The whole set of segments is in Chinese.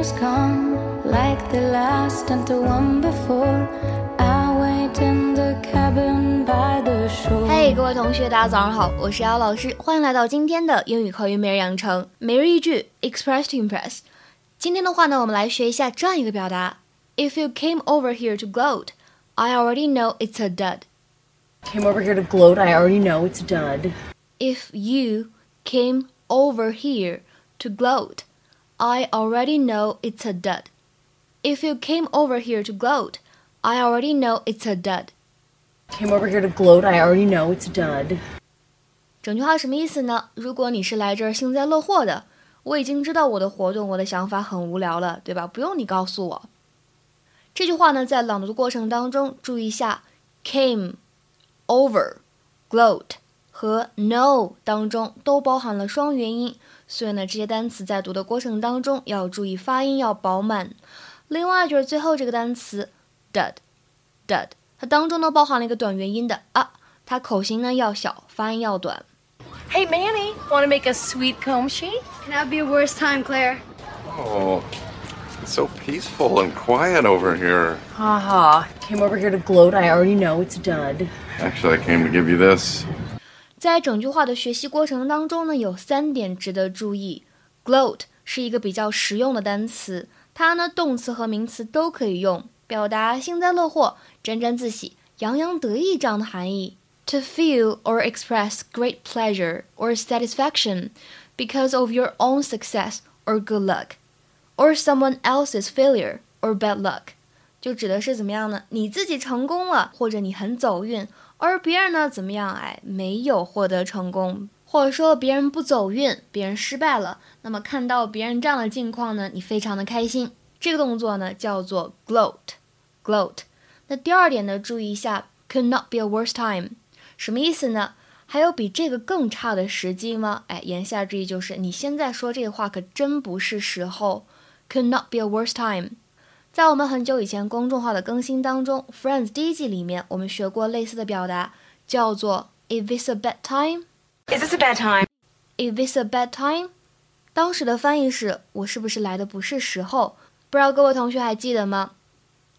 years come like the last and the one before. I wait in the cabin by the shore. 嘿，各位同学，大家早上好，我是姚老师，欢迎来到今天的英语口语每日养成每日一句 Express to Impress。今天的话呢，我们来学一下这样一个表达：If you came over here to gloat, I already know it's a dud. Came over here to gloat. I already know it's a dud. If you came over here to gloat, I already know it's a dud. If you came over here to gloat, I already know it's a dud. Came over here to gloat. I already know it's a dud. 整句话什么意思呢？如果你是来这儿幸灾乐祸的，我已经知道我的活动，我的想法很无聊了，对吧？不用你告诉我。这句话呢，在朗读的过程当中，注意一下 came over gloat 和 know 当中都包含了双元音，所以呢，这些单词在读的过程当中要注意发音要饱满。另外就是最后这个单词 dud dud，它当中呢包含了一个短元音的啊，它口型呢要小，发音要短。Hey, Manny, want to make a sweet comb sheet? Can that be a worse time, Claire? Oh, it's so peaceful and quiet over here. Haha. Came over here to gloat. I already know it's a dud. Actually, I came to give you this. 在整句话的学习过程当中呢，有三点值得注意。gloat 是一个比较实用的单词，它呢动词和名词都可以用，表达幸灾乐祸、沾沾自喜、洋洋得意这样的含义。To feel or express great pleasure or satisfaction because of your own success or good luck, or someone else's failure or bad luck，就指的是怎么样呢？你自己成功了，或者你很走运，而别人呢怎么样？哎，没有获得成功，或者说别人不走运，别人失败了。那么看到别人这样的境况呢，你非常的开心。这个动作呢叫做 gloat，gloat。那第二点呢，注意一下，could not be a worse time，什么意思呢？还有比这个更差的时机吗？哎，言下之意就是你现在说这个话可真不是时候。Could not be a worse time。在我们很久以前公众号的更新当中，《Friends》第一季里面，我们学过类似的表达，叫做 "Is this a bad time?" Is this a bad time? Is this a bad time? 当时的翻译是我是不是来的不是时候？不知道各位同学还记得吗？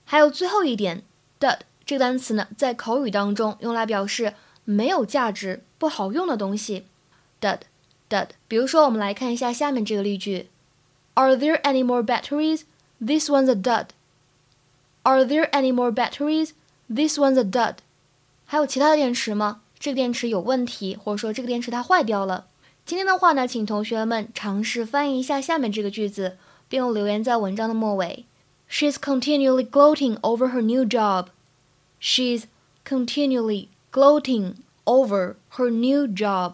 还有最后一点，dud 这个单词呢，在口语当中用来表示没有价值、不好用的东西。dud dud。比如说，我们来看一下下面这个例句：Are there any more batteries? This one's a dud. Are there any more batteries? This one's a dud. 还有其他的电池吗？这个电池有问题，或者说这个电池它坏掉了。今天的话呢，请同学们尝试翻译一下下面这个句子，并留言在文章的末尾。She's continually gloating over her new job. She's continually gloating over her new job.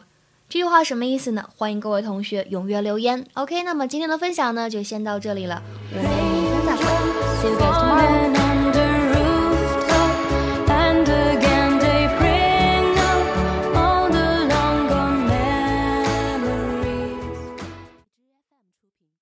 这句话什么意思呢？欢迎各位同学踊跃留言。OK，那么今天的分享呢，就先到这里了，我们明天再会。See you guys tomorrow.